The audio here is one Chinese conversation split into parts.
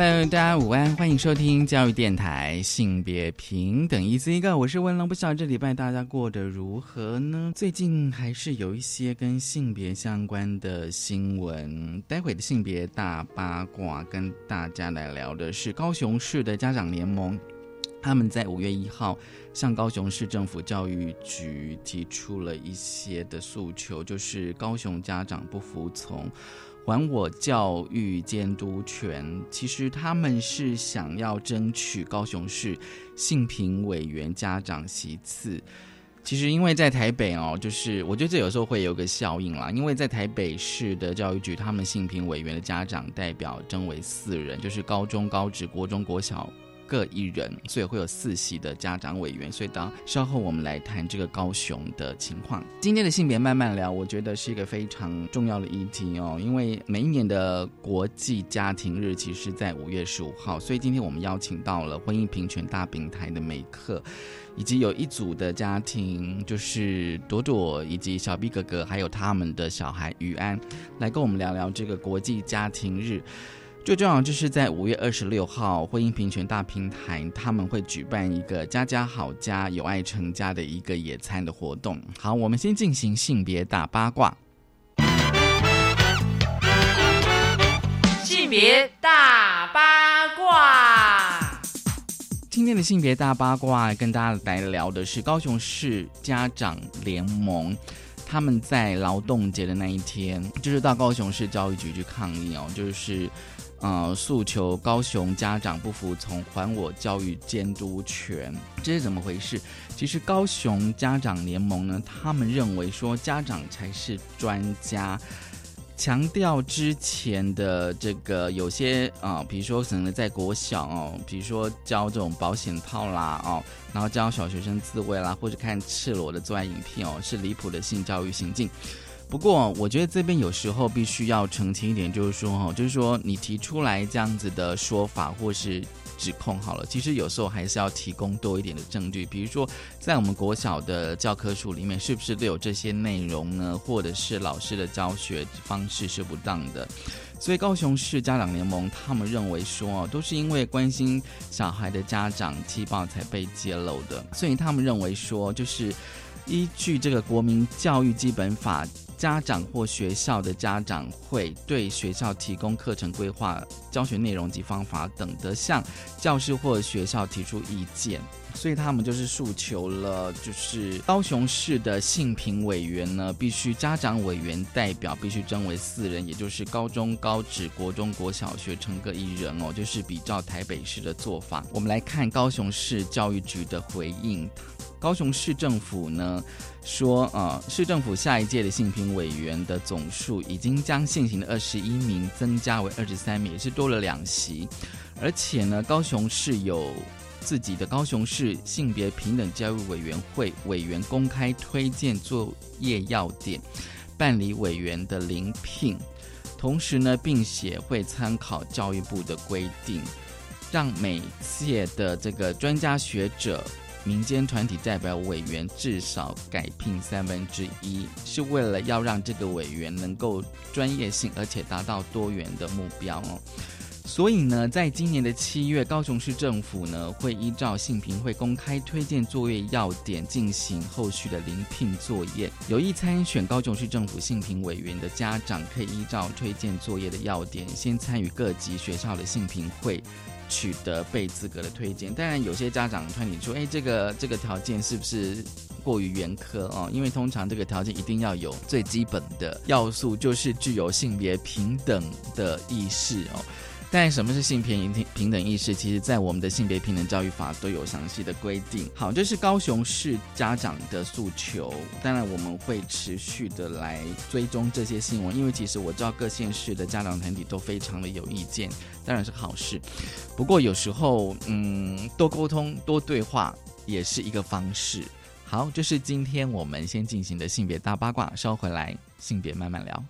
Hello，大家午安，欢迎收听教育电台性别平等一思一个，我是文龙，不晓得这礼拜大家过得如何呢？最近还是有一些跟性别相关的新闻，待会的性别大八卦跟大家来聊的是高雄市的家长联盟，他们在五月一号向高雄市政府教育局提出了一些的诉求，就是高雄家长不服从。还我教育监督权，其实他们是想要争取高雄市性平委员家长席次。其实因为在台北哦，就是我觉得这有时候会有个效应啦，因为在台北市的教育局，他们性平委员的家长代表征为四人，就是高中、高职、国中、国小。各一人，所以会有四席的家长委员。所以，当稍后我们来谈这个高雄的情况。今天的性别慢慢聊，我觉得是一个非常重要的议题哦。因为每一年的国际家庭日其实在五月十五号，所以今天我们邀请到了婚姻平权大平台的美克，以及有一组的家庭，就是朵朵以及小 B 哥哥，还有他们的小孩于安，来跟我们聊聊这个国际家庭日。最重要就是在五月二十六号，婚姻平权大平台他们会举办一个“家家好家，有爱成家”的一个野餐的活动。好，我们先进行性别大八卦。性别大八卦，今天的性别大八卦跟大家来聊的是高雄市家长联盟，他们在劳动节的那一天，就是到高雄市教育局去抗议哦，就是。呃，诉求高雄家长不服从，还我教育监督权，这是怎么回事？其实高雄家长联盟呢，他们认为说家长才是专家，强调之前的这个有些啊，比如说可能在国小哦，比如说教这种保险套啦哦，然后教小学生自慰啦，或者看赤裸的做爱影片哦，是离谱的性教育行径。不过，我觉得这边有时候必须要澄清一点，就是说，哈，就是说，你提出来这样子的说法或是指控，好了，其实有时候还是要提供多一点的证据。比如说，在我们国小的教科书里面，是不是都有这些内容呢？或者是老师的教学方式是不当的？所以，高雄市家长联盟他们认为说，都是因为关心小孩的家长踢爆才被揭露的。所以，他们认为说，就是依据这个国民教育基本法。家长或学校的家长会对学校提供课程规划、教学内容及方法等的，向教师或学校提出意见。所以他们就是诉求了，就是高雄市的性平委员呢，必须家长委员代表必须征为四人，也就是高中、高职、国中、国小学成各一人哦，就是比照台北市的做法。我们来看高雄市教育局的回应。高雄市政府呢说，啊，市政府下一届的性平委员的总数已经将现行的二十一名增加为二十三名，也是多了两席。而且呢，高雄市有自己的高雄市性别平等教育委员会委员公开推荐作业要点，办理委员的遴聘，同时呢，并且会参考教育部的规定，让每届的这个专家学者。民间团体代表委员至少改聘三分之一，是为了要让这个委员能够专业性，而且达到多元的目标哦。所以呢，在今年的七月，高雄市政府呢会依照性评会公开推荐作业要点进行后续的临聘作业。有意参选高雄市政府性评委员的家长，可以依照推荐作业的要点，先参与各级学校的性评会。取得被资格的推荐，当然有些家长团体说：“哎，这个这个条件是不是过于严苛哦？因为通常这个条件一定要有最基本的要素，就是具有性别平等的意识哦。但什么是性平平平等意识？其实，在我们的性别平等教育法都有详细的规定。好，这是高雄市家长的诉求。当然，我们会持续的来追踪这些新闻，因为其实我知道各县市的家长团体都非常的有意见，当然是好事。不过有时候，嗯，多沟通、多对话也是一个方式。好，这是今天我们先进行的性别大八卦，稍回来性别慢慢聊。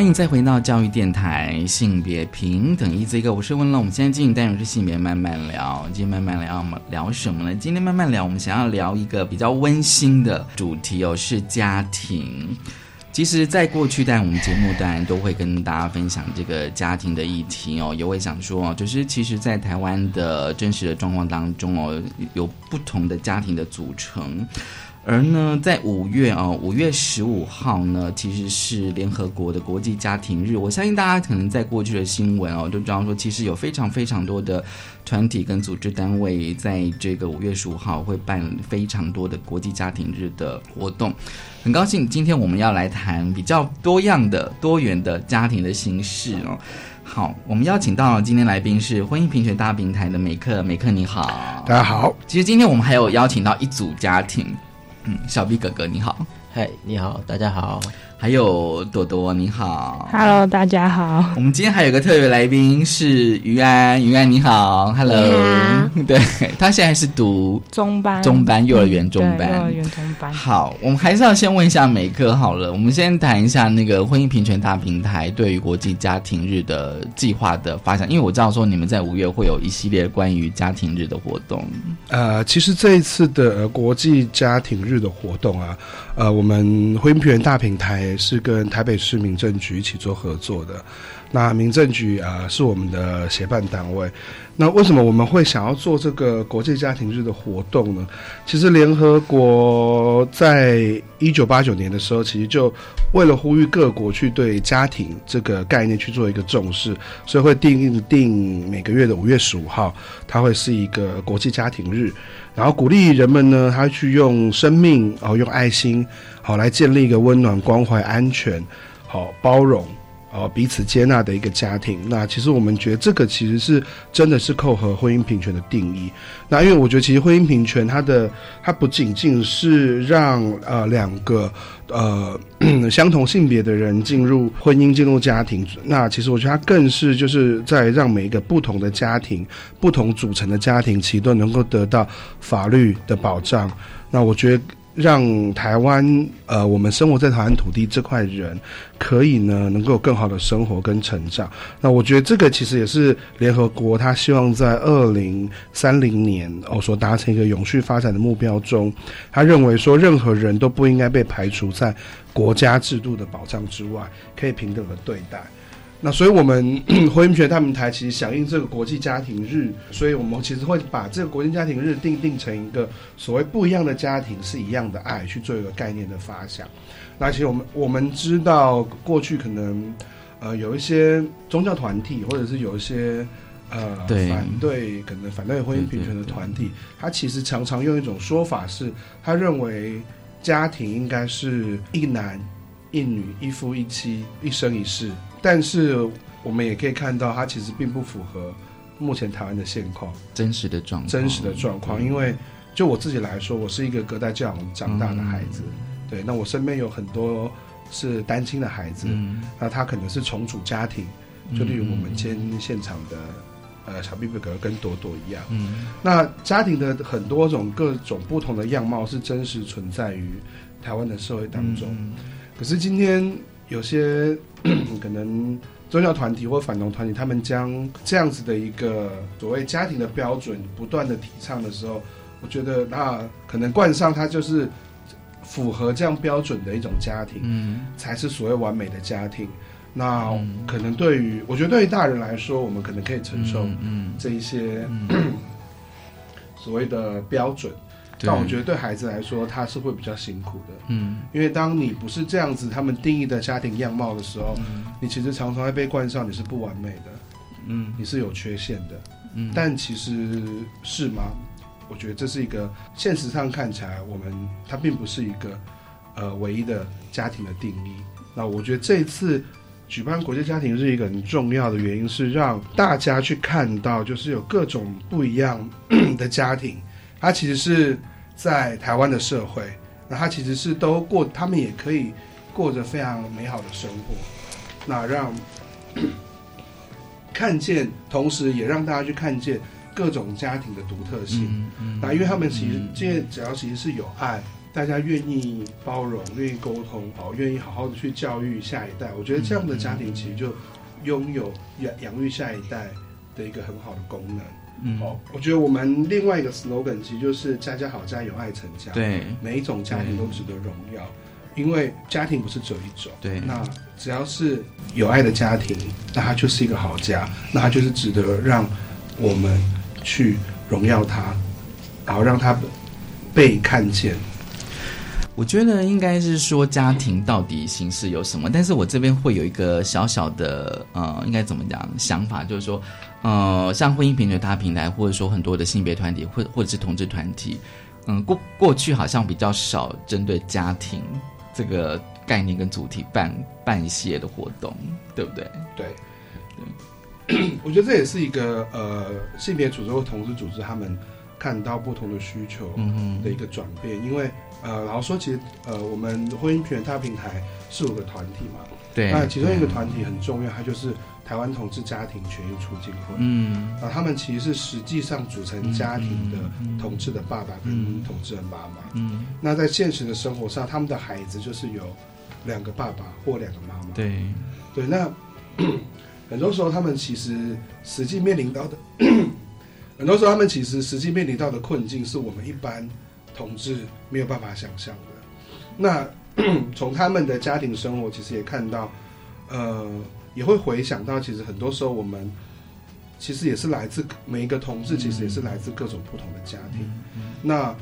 欢迎再回到教育电台性别平等一这个，我是温乐。我们现在进行单元是性别慢慢聊，今天慢慢聊，我们聊什么呢？今天慢慢聊，我们想要聊一个比较温馨的主题哦，是家庭。其实，在过去，在我们节目当然都会跟大家分享这个家庭的议题哦，也会想说哦，就是其实，在台湾的真实的状况当中哦，有不同的家庭的组成。而呢，在五月啊，五月十五号呢，其实是联合国的国际家庭日。我相信大家可能在过去的新闻哦，都知道说，其实有非常非常多的团体跟组织单位在这个五月十五号会办非常多的国际家庭日的活动。很高兴今天我们要来谈比较多样的、多元的家庭的形式哦。好，我们邀请到今天来宾是婚姻平权大平台的美克，美克你好，大家好。其实今天我们还有邀请到一组家庭。小 B 哥哥你好，嗨，你好，大家好。还有朵朵，你好，Hello，大家好。我们今天还有个特别来宾是于安，于安你好，Hello，对他现在是读中班，中班幼儿园中班，幼儿园中班。好，我们还是要先问一下美克好了，我们先谈一下那个婚姻平权大平台对于国际家庭日的计划的发展，因为我知道说你们在五月会有一系列关于家庭日的活动。呃，其实这一次的国际家庭日的活动啊，呃，我们婚姻平大平台。是跟台北市民政局一起做合作的，那民政局啊是我们的协办单位。那为什么我们会想要做这个国际家庭日的活动呢？其实联合国在一九八九年的时候，其实就为了呼吁各国去对家庭这个概念去做一个重视，所以会定定每个月的五月十五号，它会是一个国际家庭日，然后鼓励人们呢，他去用生命，哦用爱心。好，来建立一个温暖、关怀、安全、好包容、哦彼此接纳的一个家庭。那其实我们觉得这个其实是真的是扣合婚姻平权的定义。那因为我觉得其实婚姻平权它的它不仅仅是让呃两个呃 相同性别的人进入婚姻、进入家庭。那其实我觉得它更是就是在让每一个不同的家庭、不同组成的家庭，其实都能够得到法律的保障。那我觉得。让台湾呃，我们生活在台湾土地这块人，可以呢，能够更好的生活跟成长。那我觉得这个其实也是联合国他希望在二零三零年哦所达成一个永续发展的目标中，他认为说任何人都不应该被排除在国家制度的保障之外，可以平等的对待。那所以，我们婚姻权大平台其实响应这个国际家庭日，所以我们其实会把这个国际家庭日定定成一个所谓不一样的家庭是一样的爱去做一个概念的发想。那其实我们我们知道，过去可能呃有一些宗教团体，或者是有一些呃反对可能反对婚姻平权的团体，他其实常常用一种说法是，他认为家庭应该是一男一女一夫一妻一生一世。但是我们也可以看到，它其实并不符合目前台湾的现况，真实的状况，真实的状况。因为就我自己来说，我是一个隔代教养长大的孩子，对，那我身边有很多是单亲的孩子，那他可能是重组家庭，就例如我们今天现场的呃小 B B 哥跟朵朵一样，嗯，那家庭的很多种各种不同的样貌是真实存在于台湾的社会当中，可是今天有些 可能。宗教团体或反同团体，他们将 这样子的一个所谓家庭的标准不断的提倡的时候，我觉得那可能冠上它就是符合这样标准的一种家庭，嗯，才是所谓完美的家庭。那可能对于我觉得对于大人来说，我们可能可以承受这一些 所谓的标准。但我觉得对孩子来说，他是会比较辛苦的，嗯，因为当你不是这样子他们定义的家庭样貌的时候，你其实常常会被冠上你是不完美的，嗯，你是有缺陷的，嗯，但其实是吗？我觉得这是一个现实上看起来，我们它并不是一个呃唯一的家庭的定义。那我觉得这一次举办国际家庭日一个很重要的原因是让大家去看到，就是有各种不一样 的家庭。他其实是在台湾的社会，那他其实是都过，他们也可以过着非常美好的生活，那让看见，同时也让大家去看见各种家庭的独特性。那因为他们其实，这只要其实是有爱，大家愿意包容、愿意沟通，哦，愿意好好的去教育下一代，我觉得这样的家庭其实就拥有养养育下一代的一个很好的功能。哦，我觉得我们另外一个 slogan 其实就是“家家好，家有爱成家”。对，每一种家庭都值得荣耀，因为家庭不是只有一种。对，那只要是有爱的家庭，那它就是一个好家，那它就是值得让我们去荣耀它，然后让它被看见。我觉得应该是说家庭到底形式有什么，但是我这边会有一个小小的呃，应该怎么讲想法，就是说。呃，像婚姻平权大平台，或者说很多的性别团体，或或者是同志团体，嗯，过过去好像比较少针对家庭这个概念跟主题办办一些的活动，对不对？对，对，我觉得这也是一个呃性别组织或同志组织他们看到不同的需求的一个转变，因为呃，然后说其实呃，我们婚姻平权大平台是有个团体嘛，对，那其中一个团体很重要，它就是。台湾同志家庭权益促进会，嗯，啊，他们其实是实际上组成家庭的同志的爸爸跟同志的妈妈，嗯，那在现实的生活上，他们的孩子就是有两个爸爸或两个妈妈，对，对，那 很多时候他们其实实际面临到的，很多时候他们其实实际面临到的困境，是我们一般同志没有办法想象的。那 从他们的家庭生活，其实也看到，呃。也会回想到，其实很多时候我们其实也是来自每一个同志，其实也是来自各种不同的家庭。那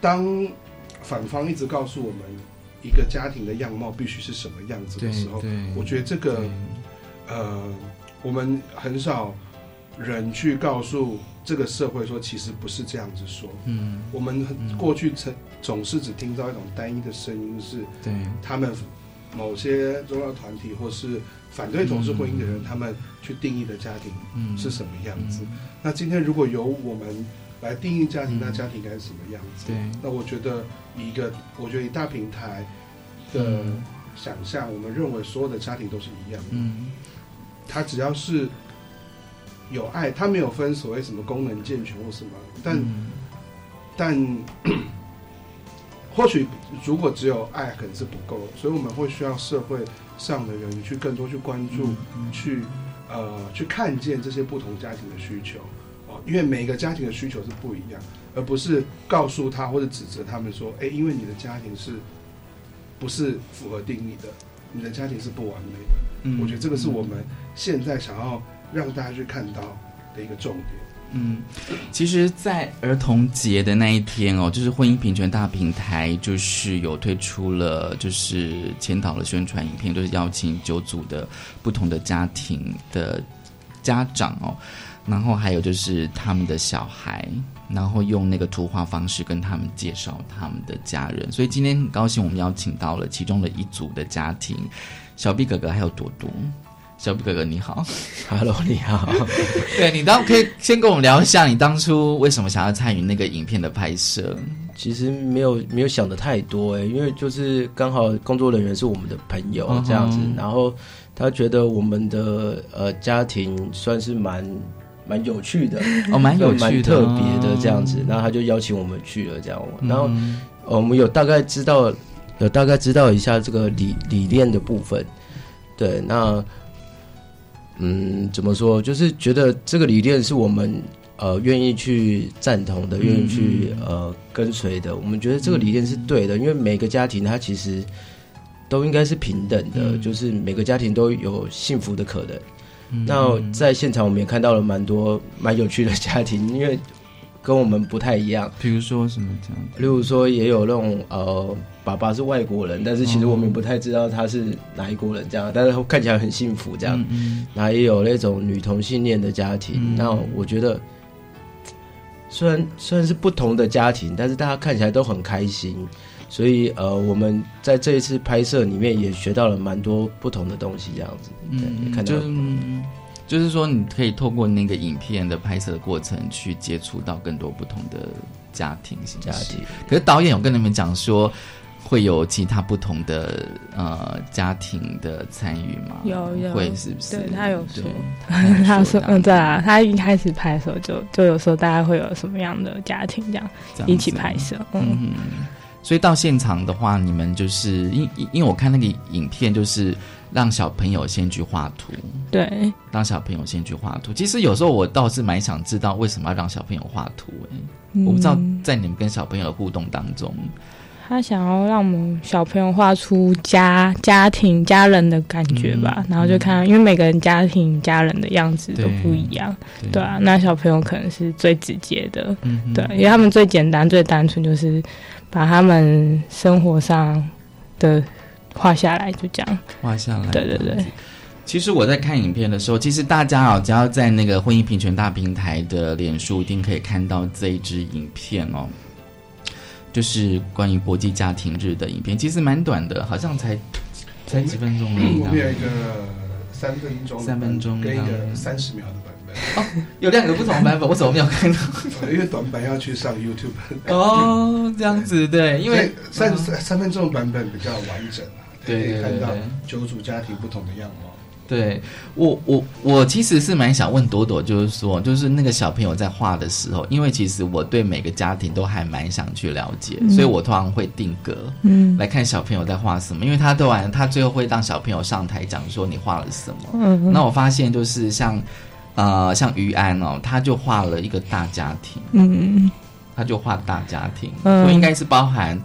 当反方一直告诉我们一个家庭的样貌必须是什么样子的时候，我觉得这个呃，我们很少人去告诉这个社会说，其实不是这样子说。嗯，我们过去曾总是只听到一种单一的声音，是对他们某些宗教团体或是。反对同事婚姻的人，他们去定义的家庭是什么样子？那今天如果由我们来定义家庭，那家庭该是什么样子？对。那我觉得一个，我觉得以大平台的想象，我们认为所有的家庭都是一样的。嗯。他只要是有爱，他没有分所谓什么功能健全或什么，但但 或许如果只有爱，可能是不够，所以我们会需要社会。上的人去更多去关注，去呃去看见这些不同家庭的需求哦，因为每一个家庭的需求是不一样，而不是告诉他或者指责他们说，哎，因为你的家庭是不是符合定义的，你的家庭是不完美的。嗯，我觉得这个是我们现在想要让大家去看到的一个重点。嗯，其实，在儿童节的那一天哦，就是婚姻平权大平台，就是有推出了，就是前导的宣传影片，就是邀请九组的不同的家庭的家长哦，然后还有就是他们的小孩，然后用那个图画方式跟他们介绍他们的家人。所以今天很高兴，我们邀请到了其中的一组的家庭，小毕哥哥还有朵朵。小布哥哥你好，Hello，你好。对你当可以先跟我们聊一下，你当初为什么想要参与那个影片的拍摄？其实没有没有想的太多哎，因为就是刚好工作人员是我们的朋友这样子，然后他觉得我们的呃家庭算是蛮蛮有趣的，哦，蛮有趣的，蛮特别的这样子，然后他就邀请我们去了这样，嗯。然后、呃我们有大概知道有大概知道一下这个理理念的部分，对，那嗯怎么说，就是觉得这个理念是我们呃愿意去赞同的，愿意去呃跟随的，我们觉得这个理念是对的，因为每个家庭它其实都应该是平等的，就是每个家庭都有幸福的可能。那在现场我们也看到了蛮多蛮有趣的家庭，因为跟我们不太一样。比如说什么这样？例如说，也有那种呃，爸爸是外国人，但是其实我们不太知道他是哪一国人这样，但是看起来很幸福这样。嗯那也有那种女同性恋的家庭，嗯那我觉得虽然虽然是不同的家庭，但是大家看起来都很开心。所以呃，我们在这一次拍摄里面也学到了蛮多不同的东西，这样子。对，也看到就是说，你可以透过那个影片的拍摄的过程，去接触到更多不同的家庭形式家庭。可是导演有跟你们讲说，会有其他不同的呃家庭的参与吗？有有会是不是？对他有说对 他说，嗯，对啊，他一开始拍的时候就就有说大家会有什么样的家庭这样样一起拍摄，嗯，嗯，所以到现场的话，你们就是因因因为我看那个影片，就是让小朋友先去画图，对，让小朋友先去画图。其实有时候我倒是蛮想知道为什么要让小朋友画图、欸，我不知道嗯在你们跟小朋友的互动当中，他想要让我们小朋友画出家家庭家人的感觉吧，嗯然后就看，因为每个人家庭家人的样子都不一样，对啊，那小朋友可能是最直接的，嗯哼。对，因为他们最简单、最单纯，就是把他们生活上的画下来，就这样。画下来。对对对。其实我在看影片的时候，其实大家啊，只要在那个婚姻平权大平台的脸书，一定可以看到这一支影片哦，就是关于国际家庭日的影片，其实蛮短的，好像才才几分钟而已我们有一个三分钟三分钟跟一个三十秒的版本，哦有两个不同版本，我怎么没有看到？因为短版要去上 YouTube，哦，这样子对，因为三三三分钟的版本比较完整可以看到九组家庭不同的样貌。对我我我其实是蛮想问朵朵，就是说，就是那个小朋友在画的时候，因为其实我对每个家庭都还蛮想去了解，嗯所以我通常会定格。嗯来看小朋友在画什么，因为他都完，他最后会让小朋友上台讲说你画了什么。嗯那我发现就是像，呃，像于安哦，他就画了一个大家庭，嗯他就画大家庭，嗯所以应该是包含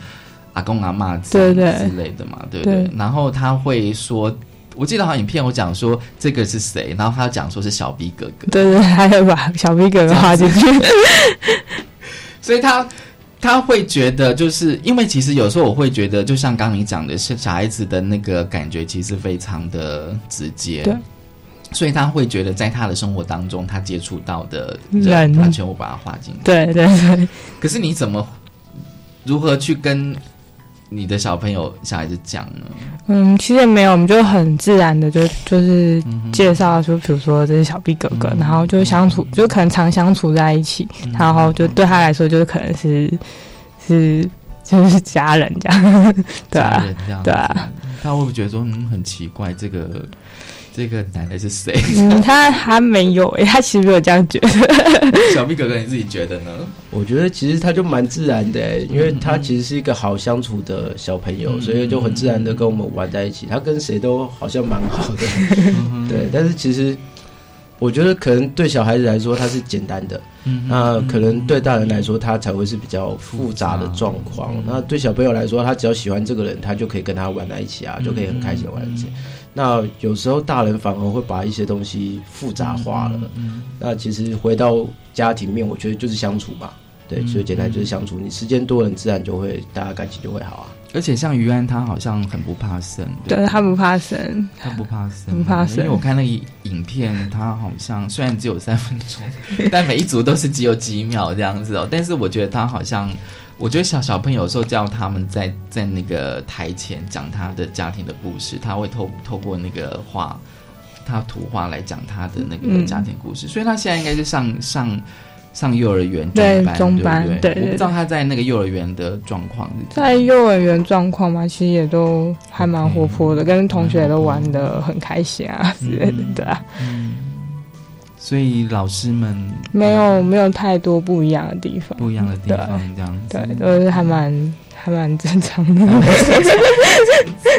阿公阿妈对对之类的嘛，对。不对？对。然后他会说，我记得好像影片我讲说这个是谁，然后他讲说是小 B 哥哥，对对，还有把小 B 哥哥画进去。所以他他会觉得，就是因为其实有时候我会觉得，就像刚刚你讲的，是小孩子的那个感觉其实非常的直接，对，所以他会觉得在他的生活当中，他接触到的人，人他全部把它画进去。对对对，可是你怎么如何去跟你的小朋友、小孩子讲呢？嗯，其实也没有，我们就很自然的就就是介绍，就比如说这是小 B 哥哥，然后就相处，就可能常相处在一起，然后就对他来说，就是可能是是就是家人这样，对家啊，人这样对啊，他会不会觉得说，嗯，很奇怪，这个这个男的是谁？嗯，他还没有诶，他其实没有这样觉得，小 B 哥哥，你自己觉得呢？我觉得其实他就蛮自然的欸，因为他其实是一个好相处的小朋友，所以就很自然的跟我们玩在一起。他跟谁都好像蛮好的，对。但是其实我觉得可能对小孩子来说他是简单的，那可能对大人来说他才会是比较复杂的状况。那对小朋友来说，他只要喜欢这个人，他就可以跟他玩在一起啊，就可以很开心地玩在一起。那有时候大人反而会把一些东西复杂化了。那其实回到家庭面，我觉得就是相处嘛。对，最简单就是相处。你时间多了，你自然就会大家感情就会好啊。而且像于安，他好像很不怕生，对他不怕生，他不怕生，不怕生因为我看那个影片，他好像虽然只有三分钟，但每一组都是只有几秒这样子哦。但是我觉得他好像，我觉得小小朋友有时候叫他们在在那个台前讲他的家庭的故事，他会透透过那个画他图画来讲他的那个家庭故事，所以他现在应该是上上上幼儿园对班，中班对不对？对对我不知道他在那个幼儿园的状况在幼儿园状况嘛，其实也都还蛮活泼的，跟同学都玩的很开心啊之类的，对啊，所以老师们没有没有太多不一样的地方，不一样的地方这样子，对，都是还蛮还蛮正常的。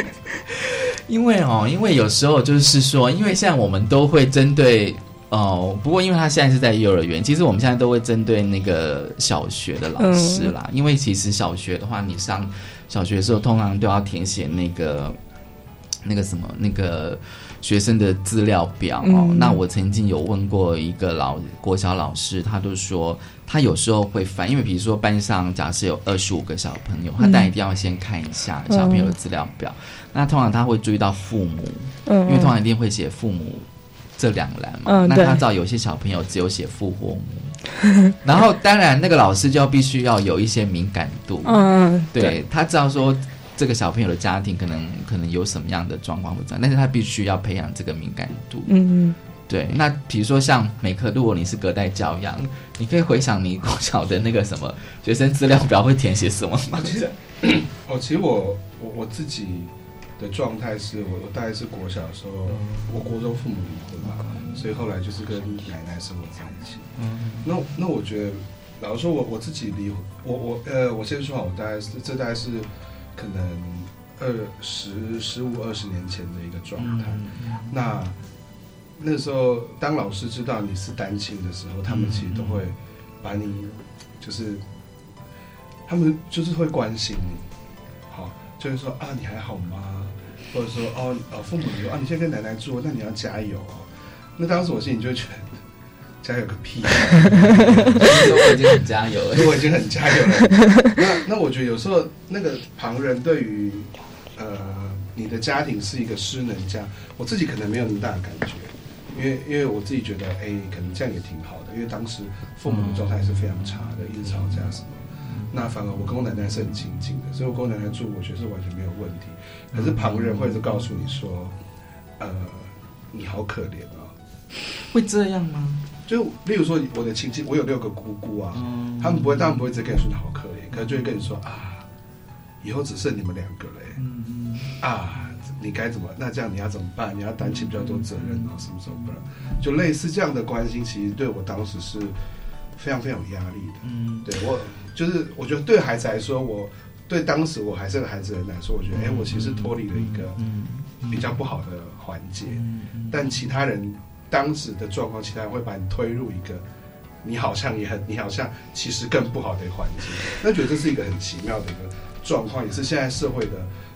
因为哦，因为有时候就是说，因为现在我们都会针对哦，不过因为他现在是在幼儿园，其实我们现在都会针对那个小学的老师啦。因为其实小学的话，你上小学的时候，通常都要填写那个那个什么那个学生的资料表哦。嗯那我曾经有问过一个老国小老师，他就说他有时候会翻，因为比如说班上假设有二十五个小朋友，他当然一定要先看一下小朋友的资料表。那通常他会注意到父母，嗯，因为通常一定会写父母这两栏嘛。嗯那他知道有些小朋友只有写父或母，然后当然那个老师就要必须要有一些敏感度，嗯，对他知道说这个小朋友的家庭可能可能有什么样的状况或这样，但是他必须要培养这个敏感度。嗯对，那比如说像美克，如果你是隔代教养，你可以回想你国小的那个什么学生资料表会填写什么吗？其实，哦，其实我我我自己的状态是我我大概是国小的时候，我国中父母离婚嘛，所以后来就是跟奶奶生活在一起。嗯那那我觉得，老实说我我自己离婚，我我呃，我先说好，我大概是这大概是可能二十十五二十年前的一个状态。那那时候，当老师知道你是单亲的时候，他们其实都会把你，就是他们就是会关心你，好，就是说啊，你还好吗？或者说哦，呃，父母说啊，你现在跟奶奶住，那你要加油哦。那当时我心里就觉得，加油个屁！我已经很加油了。我已经很加油了。那那我觉得有时候那个旁人对于呃你的家庭是一个失能家，我自己可能没有那么大的感觉，因为因为我自己觉得哎、可能这样也挺好的，因为当时父母的状态是非常差的，一直吵架什么。那反而我跟我奶奶是很亲近的，所以我跟我奶奶住，我觉得是完全没有问题。可是旁人会是告诉你说，呃，你好可怜啊。会这样吗？就例如说我的亲戚，我有六个姑姑啊，嗯他们不会，他们不会直接跟你说你好可怜，可能就会跟你说啊，以后只剩你们两个嘞，嗯啊，你该怎么？那这样你要怎么办？你要担起比较多责任啊，什么什么的，就类似这样的关心，其实对我当时是非常非常有压力的。嗯对我就是我觉得对孩子来说，我对当时我还是个孩子的人来说，我觉得哎、我其实脱离了一个嗯比较不好的环节。但其他人当时的状况，其他人会把你推入一个你好像也很，你好像其实更不好的环境。那觉得这是一个很奇妙的一个状况，也是现在社会的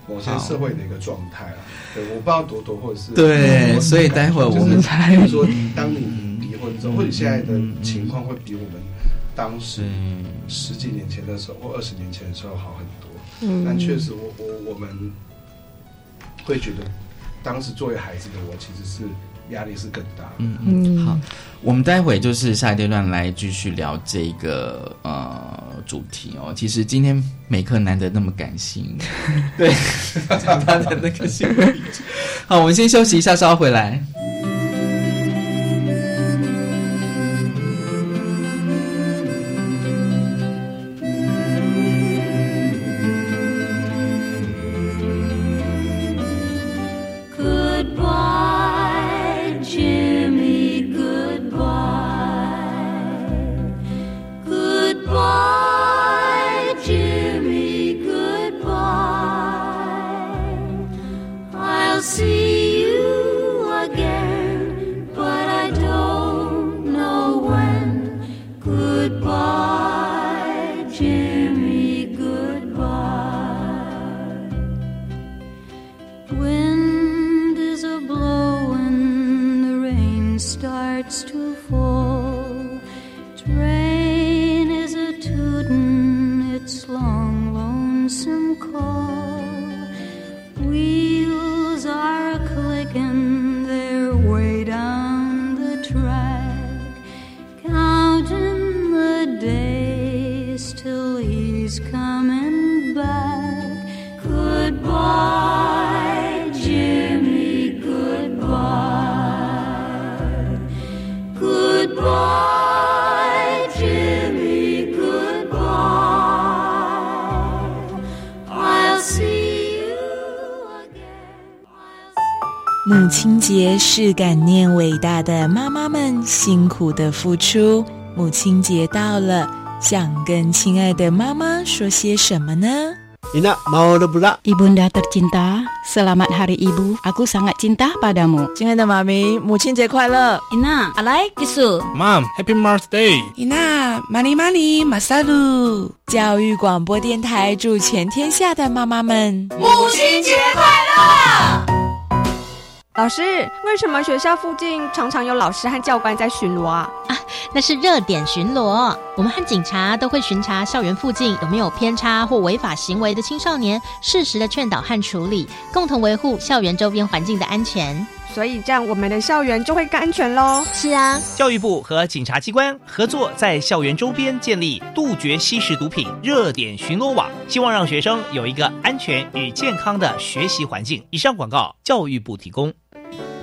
某些社会的一个状态啊。对，我不知道朵朵或者是对所以待会儿我们就是比如说，当你离婚之后，或者现在的情况会比我们当时嗯十几年前的时候或二十年前的时候好很多。嗯，但确实我，我我们会觉得，当时作为孩子的我，其实是压力是更大。嗯嗯，嗯好，我们待会就是下一阶段来继续聊这个呃主题哦。其实今天美克难得那么感性，对，讲 他的那个心理。好，我们先休息一下，稍后回来。是感念伟大的妈妈们辛苦的付出。母亲节到了，想跟亲爱的妈妈说些什么呢？Ina mau pula. Ibunda tercinta, selamat Hari Ibu. Aku sangat cinta padamu. 亲爱的妈咪，母亲节快乐！Ina, alai kisu. Mom, Happy Mother's Day. Ina mani mani masalu。教育广播电台祝全天下的妈妈们母亲节快乐！老师，为什么学校附近常常有老师和教官在巡逻啊？啊，那是热点巡逻。我们和警察都会巡查校园附近有没有偏差或违法行为的青少年，适时的劝导和处理，共同维护校园周边环境的安全。所以这样我们的校园就会更安全喽。是啊，教育部和警察机关合作，在校园周边建立杜绝吸食毒品热点巡逻网，希望让学生有一个安全与健康的学习环境。以上广告，教育部提供。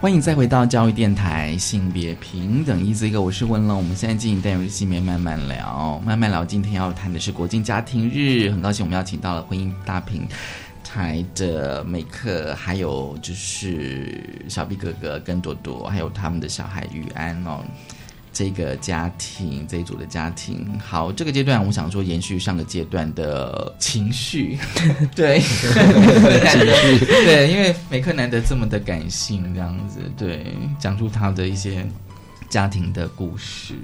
欢迎再回到教育电台性别平等一这个，我是温龙。我们现在进行单元是性别慢慢聊，慢慢聊。今天要谈的是国际家庭日，很高兴我们邀请到了婚姻大平台的美克，还有就是小 B 哥哥跟朵朵，还有他们的小孩雨安哦。这个家庭这一组的家庭，好，这个阶段我想说延续上个阶段的情绪，对，情绪，对，因为美克难得这么的感性，这样子，对，讲出他的一些家庭的故事，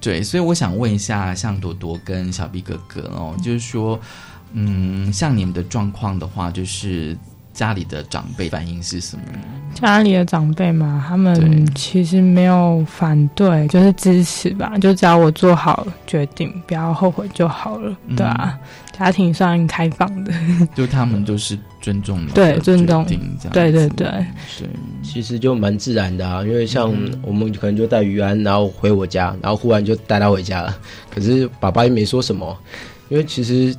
对，所以我想问一下，像朵朵跟小 B 哥哥哦，就是说，嗯，像你们的状况的话，就是家里的长辈反应是什么？家里的长辈嘛，他们其实没有反对，就是支持吧，就只要我做好决定，不要后悔就好了，嗯。对啊，家庭算开放的，就他们都是尊重的对，尊重对对对，对，其实就蛮自然的啊，因为像我们可能就带于安，然后回我家，然后忽然就带他回家了，可是爸爸也没说什么，因为其实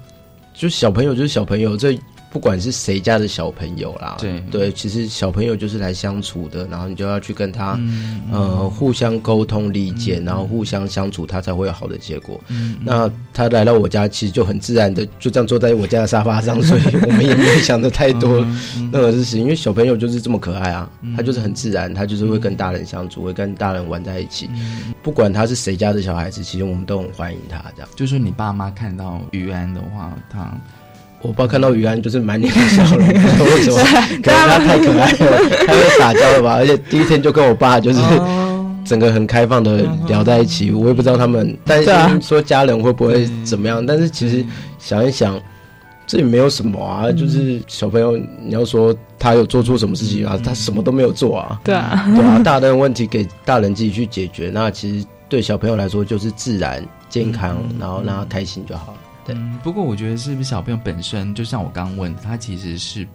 就小朋友就是小朋友，这不管是谁家的小朋友啦，对。对，其实小朋友就是来相处的，然后你就要去跟他、嗯呃互相沟通理解，然后互相相处，他才会有好的结果。嗯那他来到我家，其实就很自然的就这样坐在我家的沙发上，所以我们也没有想的太多嗯任何事情，因为小朋友就是这么可爱啊，他就是很自然，他就是会跟大人相处，会跟大人玩在一起，不管他是谁家的小孩子，其实我们都很欢迎他这样。就是你爸妈看到于安的话，他我爸看到于安就是满脸的笑容，为什么？可能他太可爱了，太会撒娇了吧？而且第一天就跟我爸就是 整个很开放的聊在一起，我也不知道他们担心说家人会不会怎么样，但是其实想一想。这也没有什么啊，就是小朋友，你要说他有做出什么事情啊，他什么都没有做啊。对啊，对啊，大人的问题给大人自己去解决。那其实对小朋友来说就是自然、健康，然后让他开心就好了。对、嗯，不过我觉得是不是小朋友本身，就像我刚刚问的，他其实是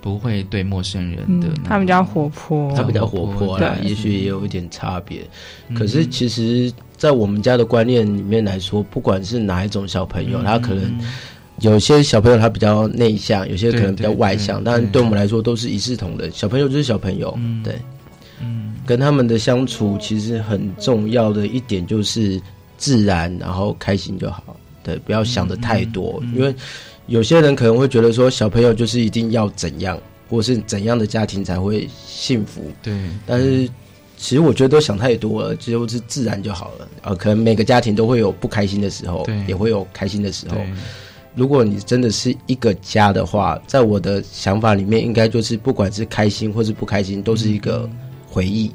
不会对陌生人的、嗯，他比较活泼，他比较活泼啦，也许也有一点差别。可是其实，在我们家的观念里面来说，不管是哪一种小朋友，他可能。有些小朋友他比较内向，有些可能比较外向，但对我们来说都是一视同仁。小朋友就是小朋友，嗯、对，嗯，跟他们的相处其实很重要的一点就是自然，然后开心就好，对，不要想的太多，嗯、因为有些人可能会觉得说，小朋友就是一定要怎样，或是怎样的家庭才会幸福。对，但是其实我觉得都想太多了，就是自然就好了。呃，可能每个家庭都会有不开心的时候，也会有开心的时候。如果你真的是一个家的话，在我的想法里面，应该就是不管是开心或是不开心，都是一个回忆。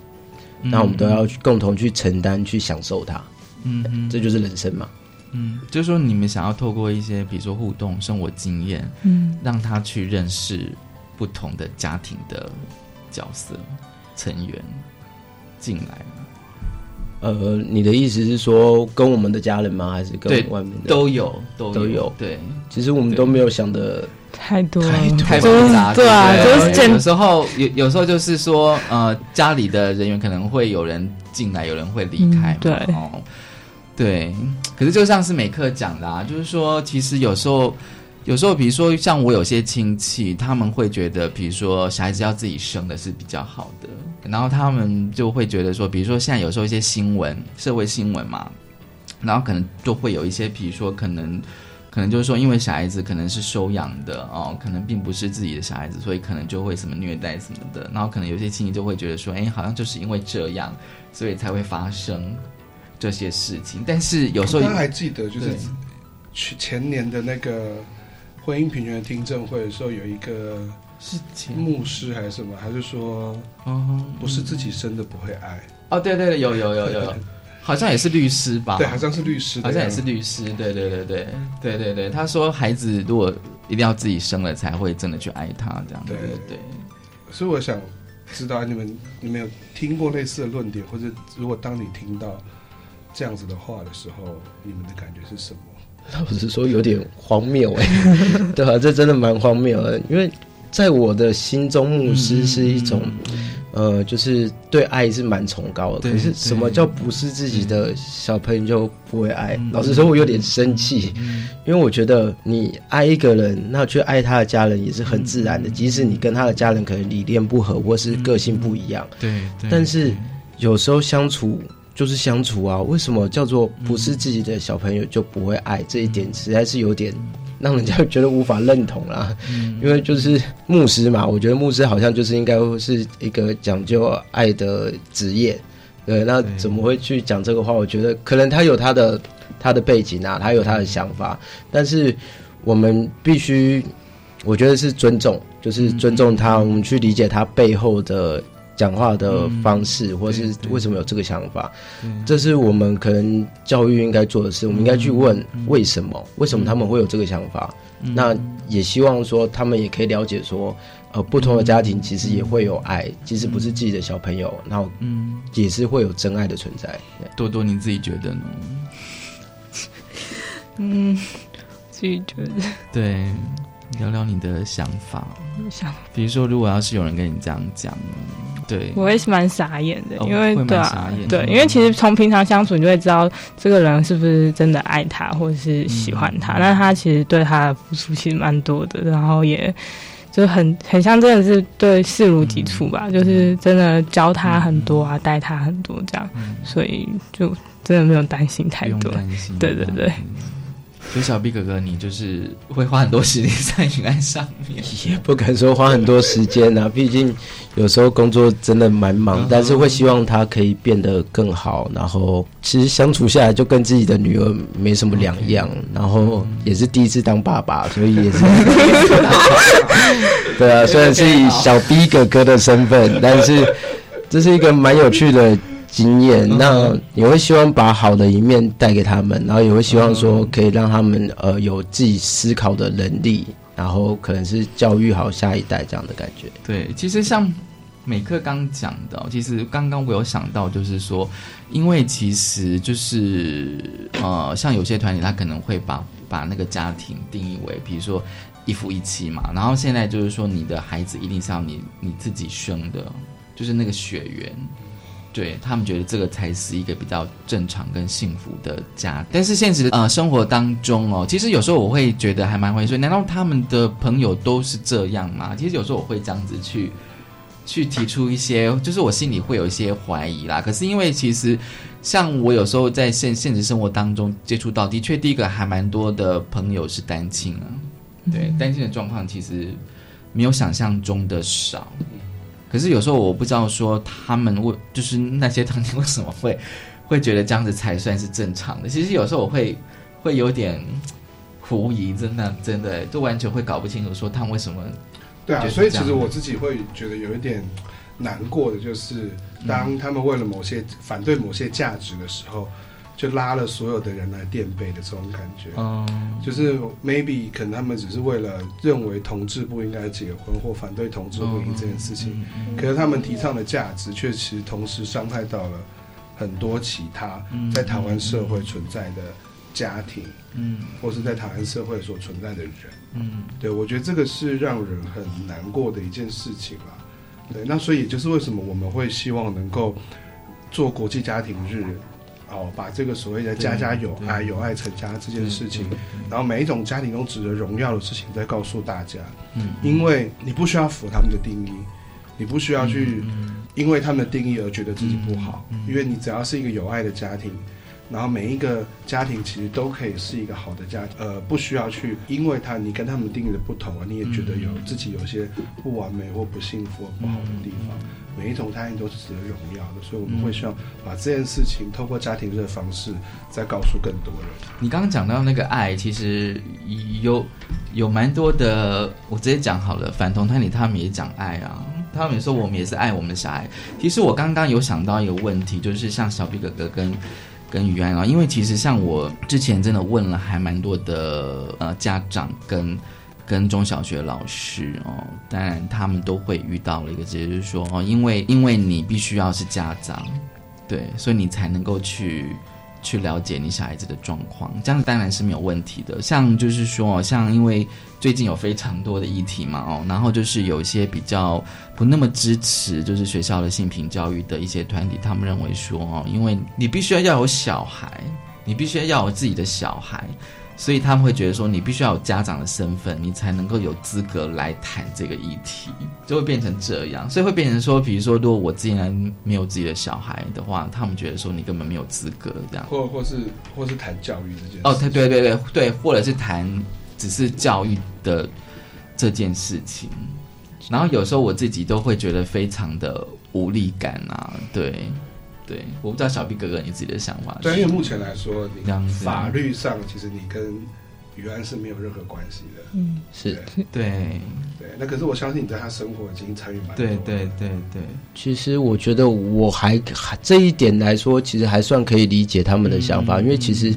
嗯那我们都要去共同去承担、去享受它。嗯哼这就是人生嘛。嗯，就是说你们想要透过一些，比如说互动、生活经验，嗯。让他去认识不同的家庭的角色成员进来。呃，你的意思是说跟我们的家人吗？还是跟外面的？都有都有都有？对，其实我们都没有想的太多。了，太复就是杂，对啊，就是简有时候有有时候就是说，呃，家里的人员可能会有人进来，有人会离开嘛，嗯对。哦，对。可是就像是美克讲的啊，就是说，其实有时候，有时候，比如说像我有些亲戚，他们会觉得，比如说小孩子要自己生的是比较好的，然后他们就会觉得说，比如说现在有时候一些新闻，社会新闻嘛，然后可能就会有一些，比如说可能。可能就是说，因为小孩子可能是收养的哦，可能并不是自己的小孩子，所以可能就会什么虐待什么的。然后可能有些亲戚就会觉得说，哎，好像就是因为这样，所以才会发生这些事情。但是有时候大家还记得，就是去前年的那个婚姻平权的听证会的时候，有一个是牧师还是什么，还是说，嗯，不是自己生的不会爱。哦，对对对，有有有有有，好像也是律师吧？对好像是律师好像也是律师。对对对对对对对，他说孩子如果一定要自己生了，才会真的去爱他，这样对对对。所以我想知道你们你们有听过类似的论点，或者如果当你听到这样子的话的时候，你们的感觉是什么？老实说有点荒谬哎、对啊，这真的蛮荒谬的，因为在我的心中，牧师是一种，呃，就是对爱是蛮崇高的。可是什么叫不是自己的小朋友就不会爱？老实说，我有点生气，因为我觉得你爱一个人，那去爱他的家人也是很自然的，即使你跟他的家人可能理念不合，或是个性不一样，对对但是有时候相处就是相处啊，为什么叫做不是自己的小朋友就不会爱？这一点实在是有点让人家觉得无法认同啦。因为就是牧师嘛，我觉得牧师好像就是应该是一个讲究爱的职业。对，那怎么会去讲这个话？我觉得可能他有他的他的背景啊，他有他的想法，但是我们必须，我觉得是尊重，就是尊重他，我们去理解他背后的讲话的方式，或是为什么有这个想法，这是我们可能教育应该做的事。我们应该去问为什么，为什么他们会有这个想法？那也希望说他们也可以了解说，呃，不同的家庭其实也会有爱，即使不是自己的小朋友，然后嗯，也是会有真爱的存在。多多，你自己觉得呢？嗯，自己觉得。对，聊聊你的想法。想比如说，如果要是有人跟你这样讲，对，我也是蛮傻眼的，哦因为对啊对，因为其实从平常相处，你就会知道这个人是不是真的爱他，或者是喜欢嗯。他。那他其实对他的付出其实蛮多的，然后也就很很像真的是对视如己出吧，嗯就是真的教他很多啊，带他很多这样，所以就真的没有担心太多。对对对，所以小 B 哥哥，你就是会花很多时间在云岸上面，也不敢说花很多时间啊，毕竟有时候工作真的蛮忙，但是会希望他可以变得更好。然后其实相处下来就跟自己的女儿没什么两样，然后也是第一次当爸爸，所以也是 对啊，虽然是以小 B 哥哥的身份，但是这是一个蛮有趣的。经验，那也会希望把好的一面带给他们，然后也会希望说可以让他们呃有自己思考的能力，然后可能是教育好下一代这样的感觉。对，其实像美克刚讲的哦，其实刚刚我有想到，就是说，因为其实就是呃，像有些团体他可能会把把那个家庭定义为，比如说一夫一妻嘛，然后现在就是说你的孩子一定是要你你自己生的，就是那个血缘。对他们觉得这个才是一个比较正常跟幸福的家，但是现实的呃生活当中哦，其实有时候我会觉得还蛮会说，难道他们的朋友都是这样吗？其实有时候我会这样子去去提出一些，就是我心里会有一些怀疑啦。可是因为其实像我有时候在现现实生活当中接触到，的确第一个还蛮多的朋友是单亲啊，对，单亲的状况其实没有想象中的少。可是有时候我不知道说他们为就是那些当天为什么会 会觉得这样子才算是正常的。其实有时候我会会有点狐疑，真的真的都完全会搞不清楚说他们为什么。对啊，所以其实我自己会觉得有一点难过的，就是当他们为了某些反对某些价值的时候，就拉了所有的人来垫背的这种感觉。嗯，就是 maybe 可能他们只是为了认为同志不应该结婚或反对同志婚姻这件事情，可是他们提倡的价值却其实同时伤害到了很多其他在台湾社会存在的家庭，嗯，或是在台湾社会所存在的人。嗯，对，我觉得这个是让人很难过的一件事情啦。对，那所以也就是为什么我们会希望能够做国际家庭日，哦，把这个所谓的家家有爱、有爱成家这件事情，然后每一种家庭中值得荣耀的事情，再告诉大家。嗯，因为你不需要符合他们的定义，你不需要去因为他们的定义而觉得自己不好，因为你只要是一个有爱的家庭。然后每一个家庭其实都可以是一个好的家庭，呃，不需要去因为他你跟他们定义的不同啊，你也觉得有自己有些不完美或不幸福、不好的地方。每一种家庭都是值得荣耀的，所以我们会希望把这件事情透过家庭日的方式，再告诉更多人。你刚刚讲到那个爱，其实有有蛮多的，我直接讲好了，反同团体他们也讲爱啊，他们也说我们也是爱我们的小孩。其实我刚刚有想到一个问题，就是像小 B 哥哥跟。跟于安啊，因为其实像我之前真的问了还蛮多的呃家长跟跟中小学老师哦，当然他们都会遇到了一个直接就是说哦，因为因为你必须要是家长，对，所以你才能够去。去了解你小孩子的状况，这样当然是没有问题的。像就是说，像因为最近有非常多的议题嘛，哦，然后就是有一些比较不那么支持，就是学校的性平教育的一些团体，他们认为说，哦，因为你必须要要有小孩，你必须要要有自己的小孩。所以他们会觉得说，你必须要有家长的身份，你才能够有资格来谈这个议题，就会变成这样。所以会变成说，比如说，如果我既然没有自己的小孩的话，他们觉得说你根本没有资格这样，或或是或是谈教育这件哦，对对对对对，或者是谈只是教育的这件事情。然后有时候我自己都会觉得非常的无力感啊，对。对，我不知道小 B 哥哥你自己的想法。对，因为目前来说，你法律上其实你跟于安是没有任何关系的。嗯，是，对，对。那可是我相信你在他生活已经参与蛮多。对对对对。其实我觉得我还这一点来说，其实还算可以理解他们的想法，因为其实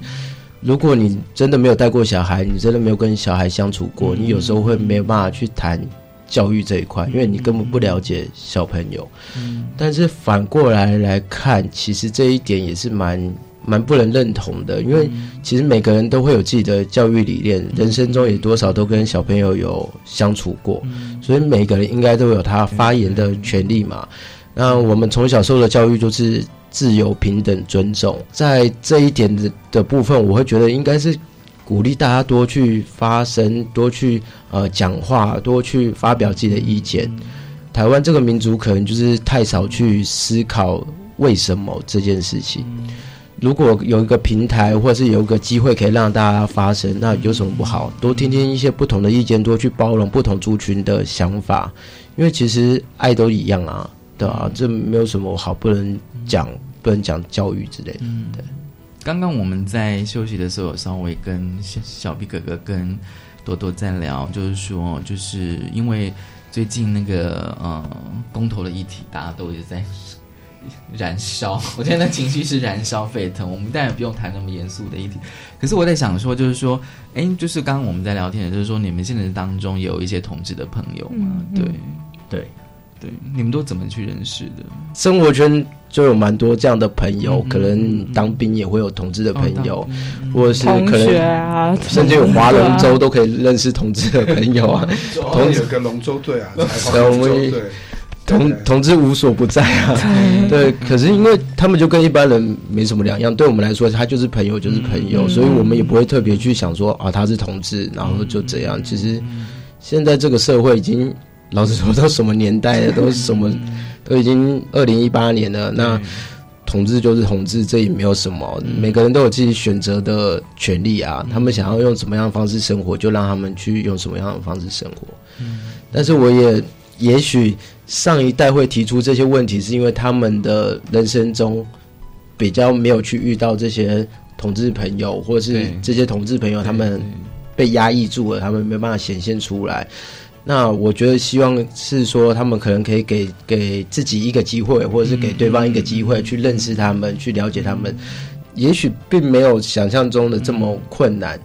如果你真的没有带过小孩，你真的没有跟小孩相处过，你有时候会没有办法去谈。教育这一块，因为你根本不了解小朋友，嗯，但是反过来来看，其实这一点也是蛮蛮不能认同的，因为其实每个人都会有自己的教育理念，人生中也多少都跟小朋友有相处过，所以每个人应该都有他发言的权利嘛。那我们从小受的教育就是自由、平等、尊重，在这一点的的部分，我会觉得应该是。鼓励大家多去发声，多去呃讲话，多去发表自己的意见。台湾这个民族可能就是太少去思考为什么这件事情。如果有一个平台，或者是有一个机会可以让大家发声，那有什么不好？多听听一些不同的意见，多去包容不同族群的想法。因为其实爱都一样啊，对啊？这没有什么好不能讲，不能讲教育之类的，对。刚刚我们在休息的时候，有稍微跟小小 B 哥哥跟多多在聊，就是说，就是因为最近那个呃公投的议题，大家都一直在燃烧，我现在情绪是燃烧沸腾。我们当然不用谈那么严肃的议题，可是我在想说，就是说，哎，就是刚刚我们在聊天的，就是说，你们现在当中有一些同志的朋友嘛？对对。对，你们都怎么去认识的？生活圈就有蛮多这样的朋友，可能当兵也会有同志的朋友，或者是可能甚至有划龙舟都可以认识同志的朋友啊。同有个龙舟队啊，龙舟队，同同志无所不在啊。对，可是因为他们就跟一般人没什么两样，对我们来说，他就是朋友，就是朋友，所以我们也不会特别去想说啊，他是同志，然后就这样。其实现在这个社会已经。老实说，都什么年代了？都什么？都已经二零一八年了。那同志就是同志，这也没有什么，每个人都有自己选择的权利啊。他们想要用什么样的方式生活，就让他们去用什么样的方式生活。但是我也也许上一代会提出这些问题，是因为他们的人生中比较没有去遇到这些同志朋友，或是对这些同志朋友他们被压抑住了，他们没办法显现出来。那我觉得希望是说，他们可能可以给给自己一个机会，或者是给对方一个机会，去认识他们，去了解他们。也许并没有想象中的这么困难。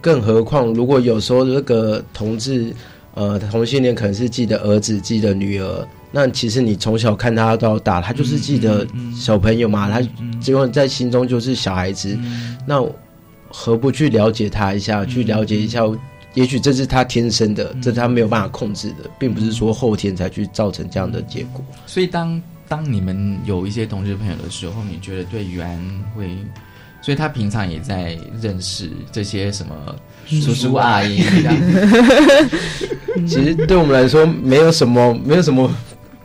更何况，如果有时候这个同志，呃，同性恋可能是自己的儿子、自己的女儿，那其实你从小看他到大，他就是自己的小朋友嘛，他结果在心中就是小孩子，那何不去了解他一下，去了解一下？也许这是他天生的，这是他没有办法控制的，并不是说后天才去造成这样的结果。所以当当你们有一些同事朋友的时候，你觉得对于安会，所以他平常也在认识这些什么叔叔阿姨这样。其实对我们来说，没有什么，没有什么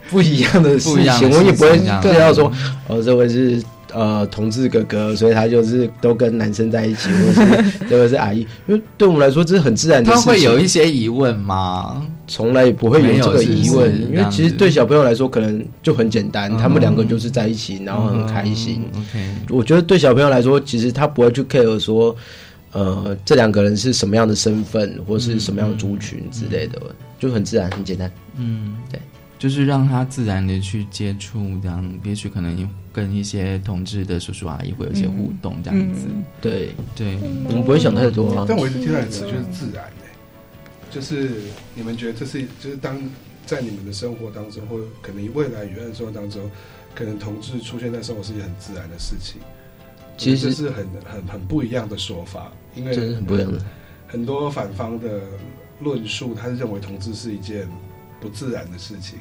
不一样的事情，我也不会对他说，哦，这位是呃同志哥哥，所以他就是都跟男生在一起，或者是这个是阿姨，因为对我们来说这是很自然的事情。他会有一些疑问吗？从来也不会有这个疑问，因为其实对小朋友来说，可能就很简单，他们两个就是在一起，然后很开心。OK，我觉得对小朋友来说，其实他不会去 care 说，呃，这两个人是什么样的身份，或是什么样的族群之类的，就很自然，很简单。嗯，对，就是让他自然的去接触，这样，也许可能跟一些同志的叔叔阿姨会有一些互动，这样子。对对，我们不会想太多啊。但我一直听到的词就是自然、欸，就是你们觉得这是就是当在你们的生活当中，或可能未来远的生活当中，可能同志出现在生活是一件很自然的事情。其实这是很很很不一样的说法，因为这是很不一样的。很多反方的论述，他是认为同志是一件不自然的事情，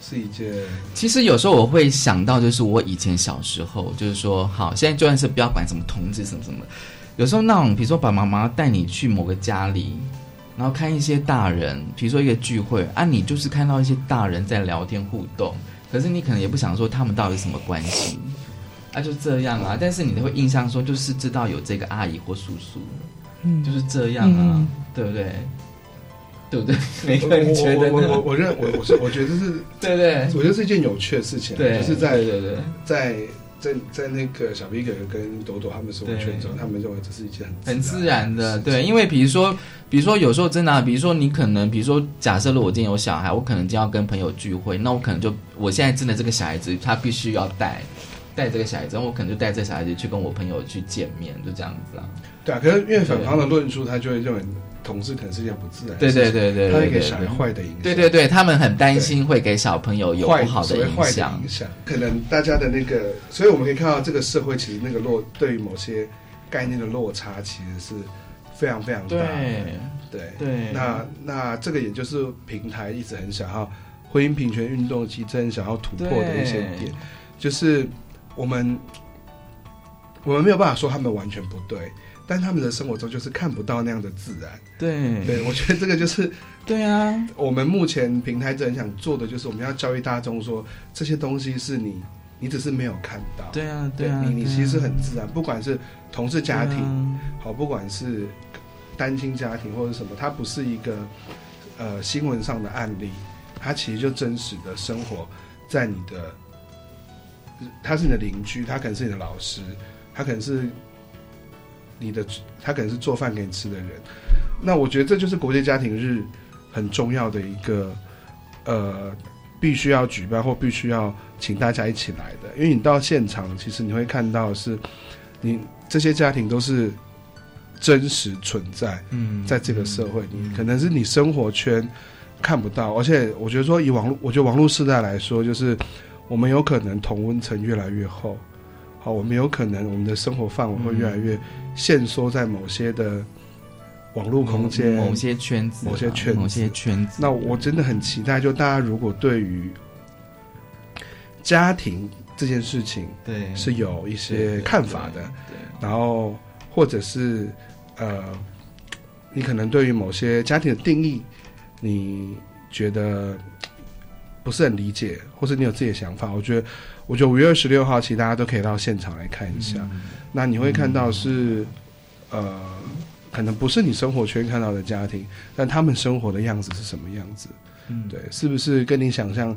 是一件其实有时候我会想到，就是我以前小时候，就是说，好，现在就算是不要管什么同志什么什么，有时候那种，比如说爸爸妈妈带你去某个家里，然后看一些大人，比如说一个聚会啊，你就是看到一些大人在聊天互动，可是你可能也不想说他们到底是什么关系，啊，就这样啊，但是你会印象说，就是知道有这个阿姨或叔叔，嗯就是这样啊，嗯。对不对？对不对？每个人觉得我我我我认我我是我觉得这是 对对。我觉得是一件有趣的事情啊，对就是在对对对在在在那个小哥哥跟朵朵他们生活圈中，他们认为这是一件很很自然的，对，因为比如说，比如说有时候真的、啊，比如说你可能，比如说假设了我今天有小孩，我可能就要跟朋友聚会，那我可能就我现在真的这个小孩子，他必须要带带这个小孩子，我可能就带这个小孩子去跟我朋友去见面，就这样子啊。对啊，可是因为反方的论述，他就会认为同志可能是一件不自然的对事情，对对对，他会对对给小孩坏的影响。对对对，他们很担心会给小朋友有坏不好的影响。影响，可能大家的那个，所以我们可以看到这个社会其实那个落对于某些概念的落差其实是非常非常大的。对对那那这个也就是平台一直很想要婚姻平权运动其实很想要突破的一些点，就是我们我们没有办法说他们完全不对。但他们的生活中就是看不到那样的自然，对对，我觉得这个就是对啊。我们目前平台很想做的就是我们要教育大众说这些东西是你，你只是没有看到。对啊，对啊，你你其实很自然，不管是同事家庭，啊好，不管是单亲家庭或者什么，它不是一个呃新闻上的案例，它其实就真实的生活在你的，他是你的邻居，他可能是你的老师，他可能是你的，他可能是做饭给你吃的人。那我觉得这就是国际家庭日很重要的一个呃，必须要举办或必须要请大家一起来的，因为你到现场，其实你会看到是，你这些家庭都是真实存在，嗯在这个社会里，可能是你生活圈看不到，而且我觉得说以网络，我觉得网络时代来说，就是我们有可能同温层越来越厚，好，我们有可能我们的生活范围会越来越限缩在某些的网络空间、某些圈子啊某些圈子、某些圈子。那我真的很期待，就大家如果对于家庭这件事情，对。是有一些看法的，然后或者是呃，你可能对于某些家庭的定义，你觉得不是很理解，或是你有自己的想法，我觉得，我觉得五月二十六号，其实大家都可以到现场来看一下。那你会看到是，呃，可能不是你生活圈看到的家庭，但他们生活的样子是什么样子？嗯对，是不是跟你想象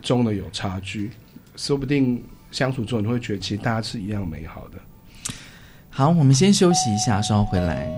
中的有差距？说不定相处之后，你会觉得其实大家是一样美好的。好，我们先休息一下，稍后回来。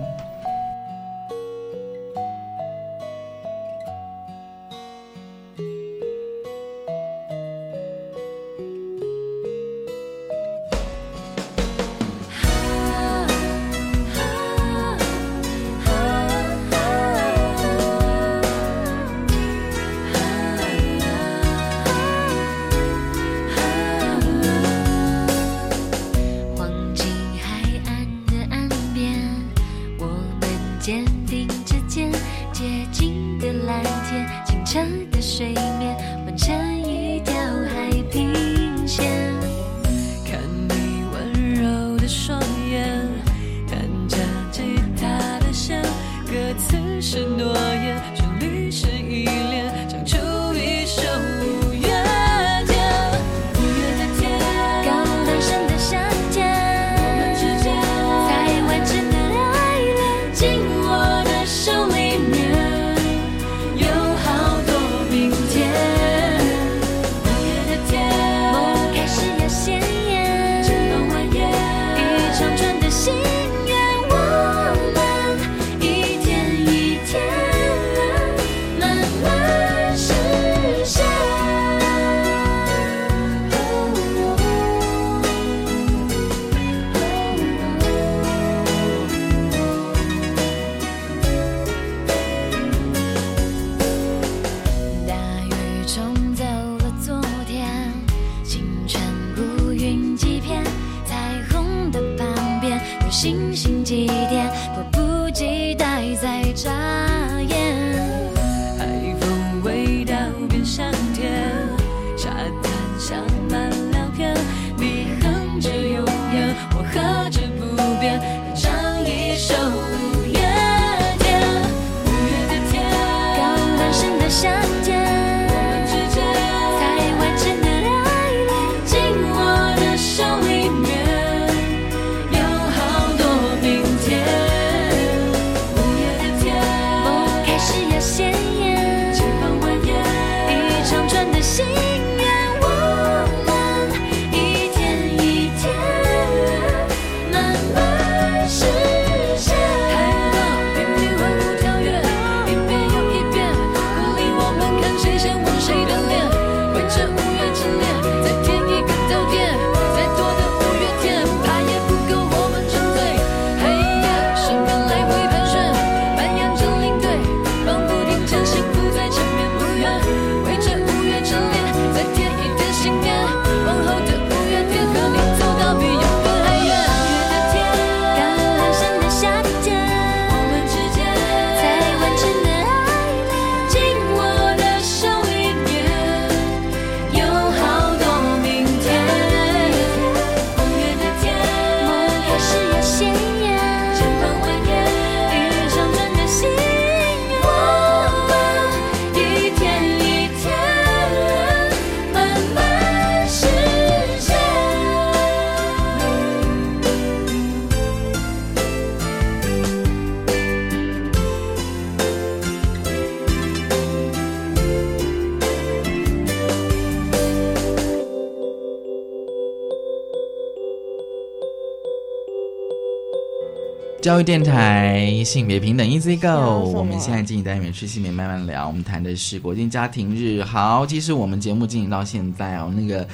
教育电台性别平等 Easy Go，我们现在进行单元是性别慢慢聊，我们谈的是国际家庭日。好，其实我们节目进行到现在哦，那个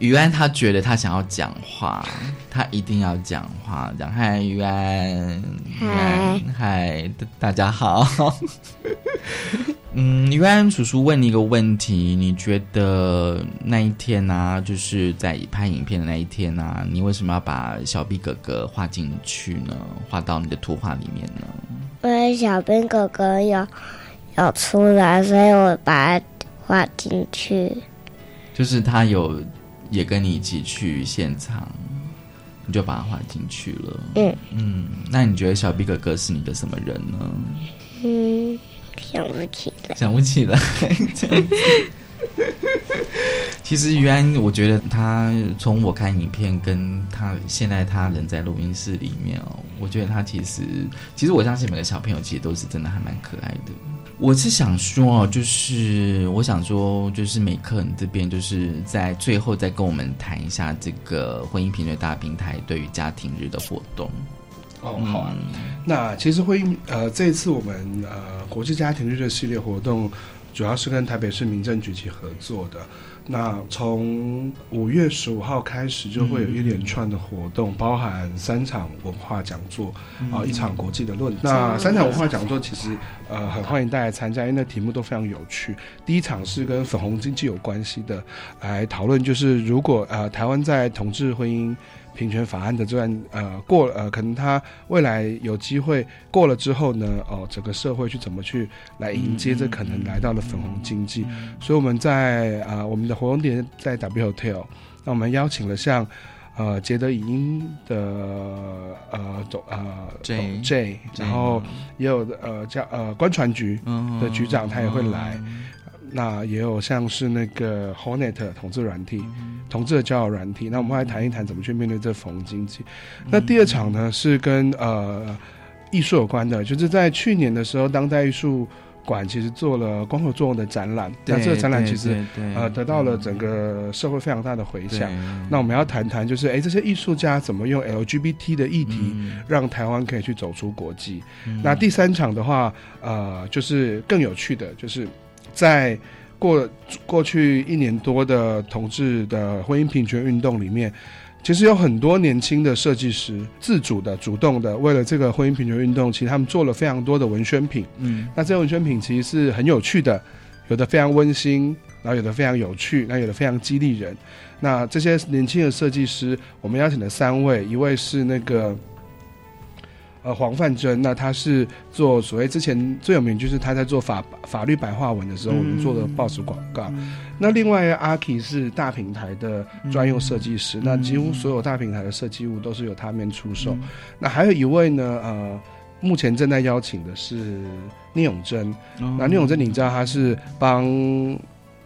于安他觉得他想要讲话，他一定要讲话，讲嗨于安，嗨嗨，大家好。嗯，于安叔叔问你一个问题，你觉得那一天啊，就是在拍影片的那一天啊，你为什么要把小 B 哥哥画进去呢？画到你的图画里面呢？因为小兵哥哥有有出来，所以我把它画进去。就是他有也跟你一起去现场，你就把他画进去了。嗯嗯，那你觉得小 B 哥哥是你的什么人呢？嗯，想不起来。想不起来，其实于安，我觉得他从我看影片，跟他现在他人在录音室里面哦，我觉得他其实，其实我相信每个小朋友其实都是真的还蛮可爱的。我是想说哦，就是我想说，就是美克你这边就是在最后再跟我们谈一下这个婚姻平权大平台对于家庭日的活动。哦，好啊。那其实婚姻呃，这一次我们呃国际家庭日的系列活动，主要是跟台北市民政局一起合作的。那从五月十五号开始，就会有一连串的活动，包含三场文化讲座啊，一场国际的论。那三场文化讲座其实呃很欢迎大家参加，因为那题目都非常有趣。第一场是跟粉红经济有关系的，来讨论就是如果呃台湾在同志婚姻。平权法案的这段呃过呃，可能他未来有机会过了之后呢，哦，整个社会去怎么去来迎接这可能来到了粉红经济？所以我们在啊我们的活动点在 W Hotel，那我们邀请了像呃捷德影音的呃总呃 J J，然后也有呃叫呃官船局的局长他也会来。那也有像是那个 Hornet 同志软体，同志的交友软体。那我们来谈一谈怎么去面对这逢经济。那第二场呢是跟呃艺术有关的，就是在去年的时候，当代艺术馆其实做了光合作用的展览。那这个展览其实呃得到了整个社会非常大的回响。那我们要谈谈，就是哎这些艺术家怎么用 LGBT 的议题让台湾可以去走出国际。那第三场的话，呃，就是更有趣的，就是。在过过去一年多的同志的婚姻平权运动里面，其实有很多年轻的设计师自主的、主动的，为了这个婚姻平权运动，其实他们做了非常多的文宣品。嗯，那这些文宣品其实是很有趣的，有的非常温馨，然后有的非常有趣，那有的非常激励人。那这些年轻的设计师，我们邀请了三位，一位是那个。呃，黄范珍，那他是做所谓之前最有名，就是他在做法法律白话文的时候，我们做的报纸广告。那另外阿 K 是大平台的专用设计师，那几乎所有大平台的设计物都是由他们出售。那还有一位呢，呃，目前正在邀请的是聂永贞。那聂永贞，你知道他是帮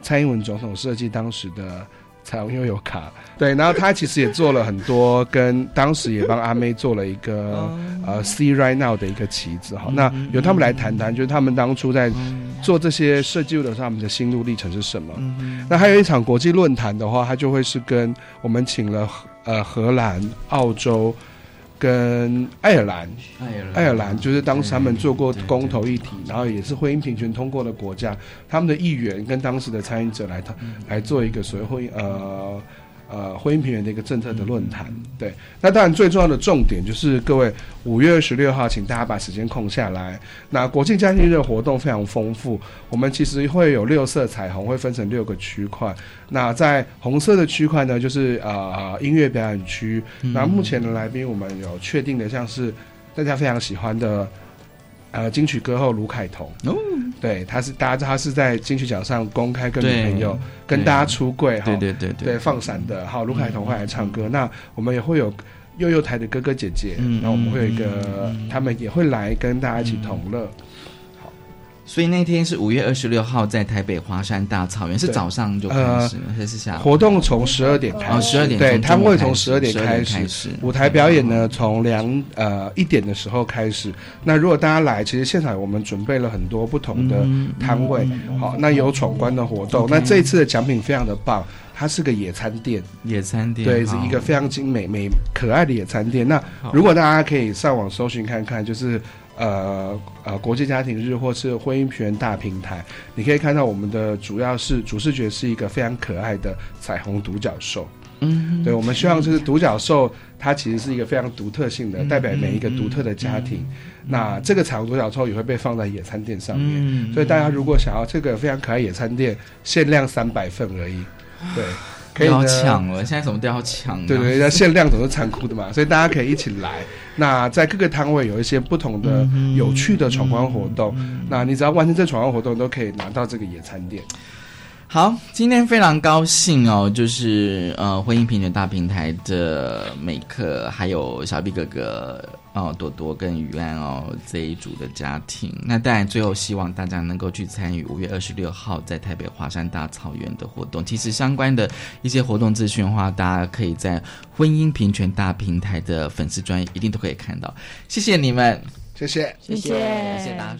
蔡英文总统设计当时的。彩虹悠游卡，对，然后他其实也做了很多，跟当时也帮阿妹做了一个呃 See Right Now 的一个旗子哈。那由他们来谈谈，就是他们当初在做这些设计的时候，他们的心路历程是什么？那还有一场国际论坛的话，他就会是跟我们请了呃荷兰、澳洲。跟爱尔兰，爱尔兰就是当时他们做过公投议题，然后也是婚姻平权通过的国家，他们的议员跟当时的参与者来谈，来做一个所谓婚姻呃。呃，婚姻平权的一个政策的论坛，对，那当然最重要的重点就是各位五月二十六号，请大家把时间空下来。那国庆家庭日活动非常丰富，我们其实会有六色彩虹，会分成六个区块。那在红色的区块呢，就是呃音乐表演区。那目前的来宾我们有确定的，像是大家非常喜欢的。呃，金曲歌后卢凯彤，对，他是大家知道他是在金曲奖上公开跟女朋友跟大家出柜哈，对对对对，放闪的，好，卢凯彤会来唱歌，那我们也会有幼幼台的哥哥姐姐，那我们会有一个，他们也会来跟大家一起同乐。所以那天是五月二十六号，在台北华山大草原，是早上就开始，还是下？活动从十二点开始，十二点对，他们会从十二点开始。舞台表演呢，从两呃一点的时候开始。那如果大家来，其实现场我们准备了很多不同的摊位，好，那有闯关的活动。那这一次的奖品非常的棒，它是个野餐店，野餐店，对，是一个非常精美、美可爱的野餐店。那如果大家可以上网搜寻看看，就是。呃呃，国际家庭日或是婚姻平权大平台，你可以看到我们的主要是主视觉是一个非常可爱的彩虹独角兽。嗯，对，我们希望就是独角兽，它其实是一个非常独特性的，代表每一个独特的家庭。那这个彩虹独角兽也会被放在野餐店上面，所以大家如果想要这个非常可爱野餐店，限量三百份而已。对。可以要抢了，现在什么都要抢。对对，那限量总是残酷的嘛，所以大家可以一起来。那在各个摊位有一些不同的有趣的闯关活动，那你只要完成这闯关活动，都可以拿到这个野餐垫。好，今天非常高兴哦，就是呃，婚姻平权大平台的美克还有小 B 哥哥哦，朵朵跟于安哦这一组的家庭。那当然，最后希望大家能够去参与五月二十六号在台北华山大草原的活动。其实相关的一些活动资讯的话，大家可以在婚姻平权大平台的粉丝专业一定都可以看到。谢谢你们，谢谢，谢谢，谢谢大家。